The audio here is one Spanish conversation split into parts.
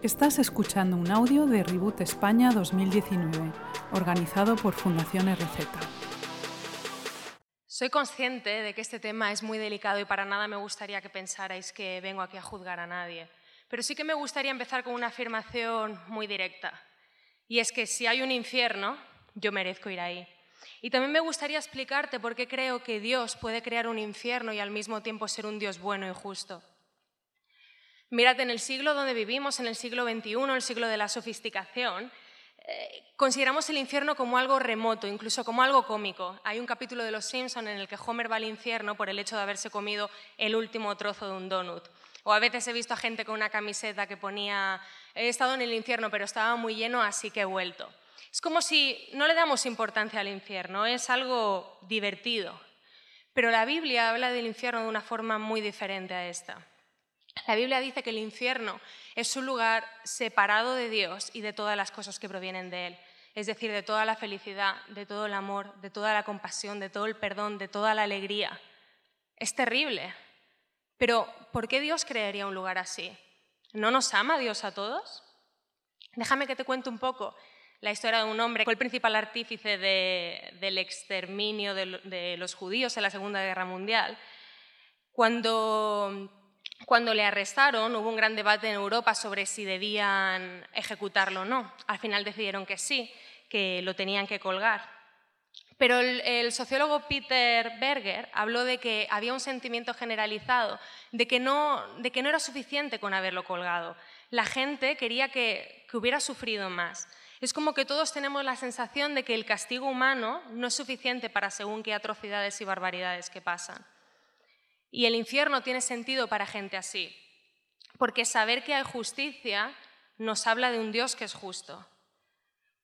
Estás escuchando un audio de Reboot España 2019, organizado por Fundación RZ. Soy consciente de que este tema es muy delicado y para nada me gustaría que pensarais que vengo aquí a juzgar a nadie. Pero sí que me gustaría empezar con una afirmación muy directa. Y es que si hay un infierno, yo merezco ir ahí. Y también me gustaría explicarte por qué creo que Dios puede crear un infierno y al mismo tiempo ser un Dios bueno y justo. Mírate, en el siglo donde vivimos, en el siglo XXI, el siglo de la sofisticación, eh, consideramos el infierno como algo remoto, incluso como algo cómico. Hay un capítulo de Los Simpson en el que Homer va al infierno por el hecho de haberse comido el último trozo de un donut. O a veces he visto a gente con una camiseta que ponía, he estado en el infierno, pero estaba muy lleno, así que he vuelto. Es como si no le damos importancia al infierno, es algo divertido. Pero la Biblia habla del infierno de una forma muy diferente a esta. La Biblia dice que el infierno es un lugar separado de Dios y de todas las cosas que provienen de Él. Es decir, de toda la felicidad, de todo el amor, de toda la compasión, de todo el perdón, de toda la alegría. Es terrible. Pero, ¿por qué Dios crearía un lugar así? ¿No nos ama Dios a todos? Déjame que te cuente un poco la historia de un hombre que fue el principal artífice del exterminio de los judíos en la Segunda Guerra Mundial. Cuando cuando le arrestaron hubo un gran debate en Europa sobre si debían ejecutarlo o no. Al final decidieron que sí, que lo tenían que colgar. Pero el, sociólogo Peter Berger habló de que había un sentimiento generalizado de que no, era suficiente con haberlo colgado. La gente quería que, que hubiera sufrido más. Es como que todos tenemos la sensación de que el castigo humano no es suficiente para según qué atrocidades y barbaridades que pasan. Y el infierno tiene sentido para gente así, porque saber que hay justicia nos habla de un Dios que es justo.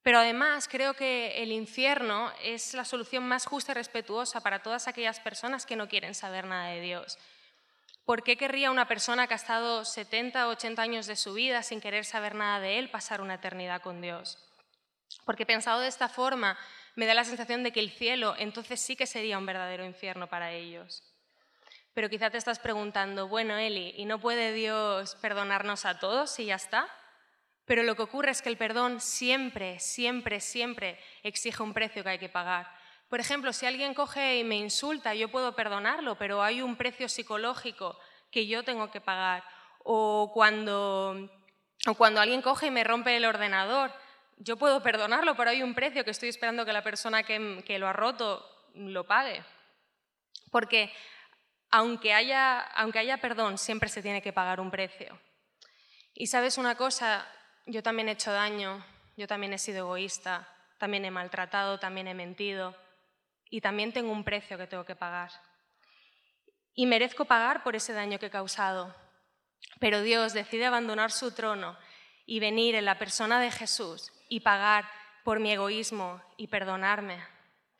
Pero además creo que el infierno es la solución más justa y respetuosa para todas aquellas personas que no quieren saber nada de Dios. ¿Por qué querría una persona que ha estado 70 o 80 años de su vida sin querer saber nada de Él pasar una eternidad con Dios? Porque pensado de esta forma, me da la sensación de que el cielo entonces sí que sería un verdadero infierno para ellos. Pero quizá te estás preguntando, bueno, Eli, ¿y no puede Dios perdonarnos a todos y ya está? Pero lo que ocurre es que el perdón siempre, siempre, siempre exige un precio que hay que pagar. Por ejemplo, si alguien coge y me insulta, yo puedo perdonarlo, pero hay un precio psicológico que yo tengo que pagar. O cuando, o cuando alguien coge y me rompe el ordenador, yo puedo perdonarlo, pero hay un precio que estoy esperando que la persona que, que lo ha roto lo pague. Porque aunque haya, aunque haya perdón, siempre se tiene que pagar un precio. Y sabes una cosa, yo también he hecho daño, yo también he sido egoísta, también he maltratado, también he mentido y también tengo un precio que tengo que pagar. Y merezco pagar por ese daño que he causado. Pero Dios decide abandonar su trono y venir en la persona de Jesús y pagar por mi egoísmo y perdonarme.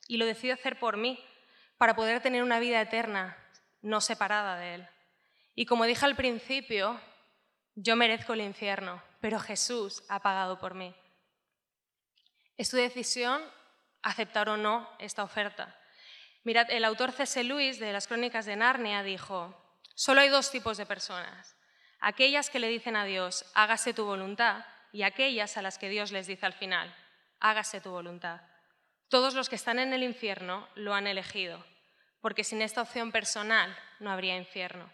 Y lo decide hacer por mí, para poder tener una vida eterna no separada de Él. Y como dije al principio, yo merezco el infierno, pero Jesús ha pagado por mí. Es tu decisión aceptar o no esta oferta. Mirad, el autor C.S. Lewis de las Crónicas de Narnia dijo, solo hay dos tipos de personas, aquellas que le dicen a Dios, hágase tu voluntad, y aquellas a las que Dios les dice al final, hágase tu voluntad. Todos los que están en el infierno lo han elegido, porque sin esta opción personal no habría infierno.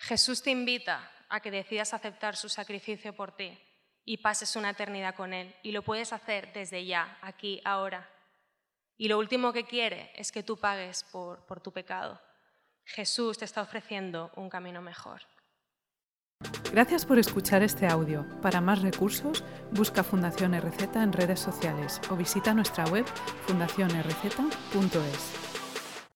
Jesús te invita a que decidas aceptar su sacrificio por ti y pases una eternidad con Él. Y lo puedes hacer desde ya, aquí, ahora. Y lo último que quiere es que tú pagues por, tu pecado. Jesús te está ofreciendo un camino mejor. Gracias por escuchar este audio. Para más recursos, busca Fundación RZ en redes sociales o visita nuestra web fundacionrz.es.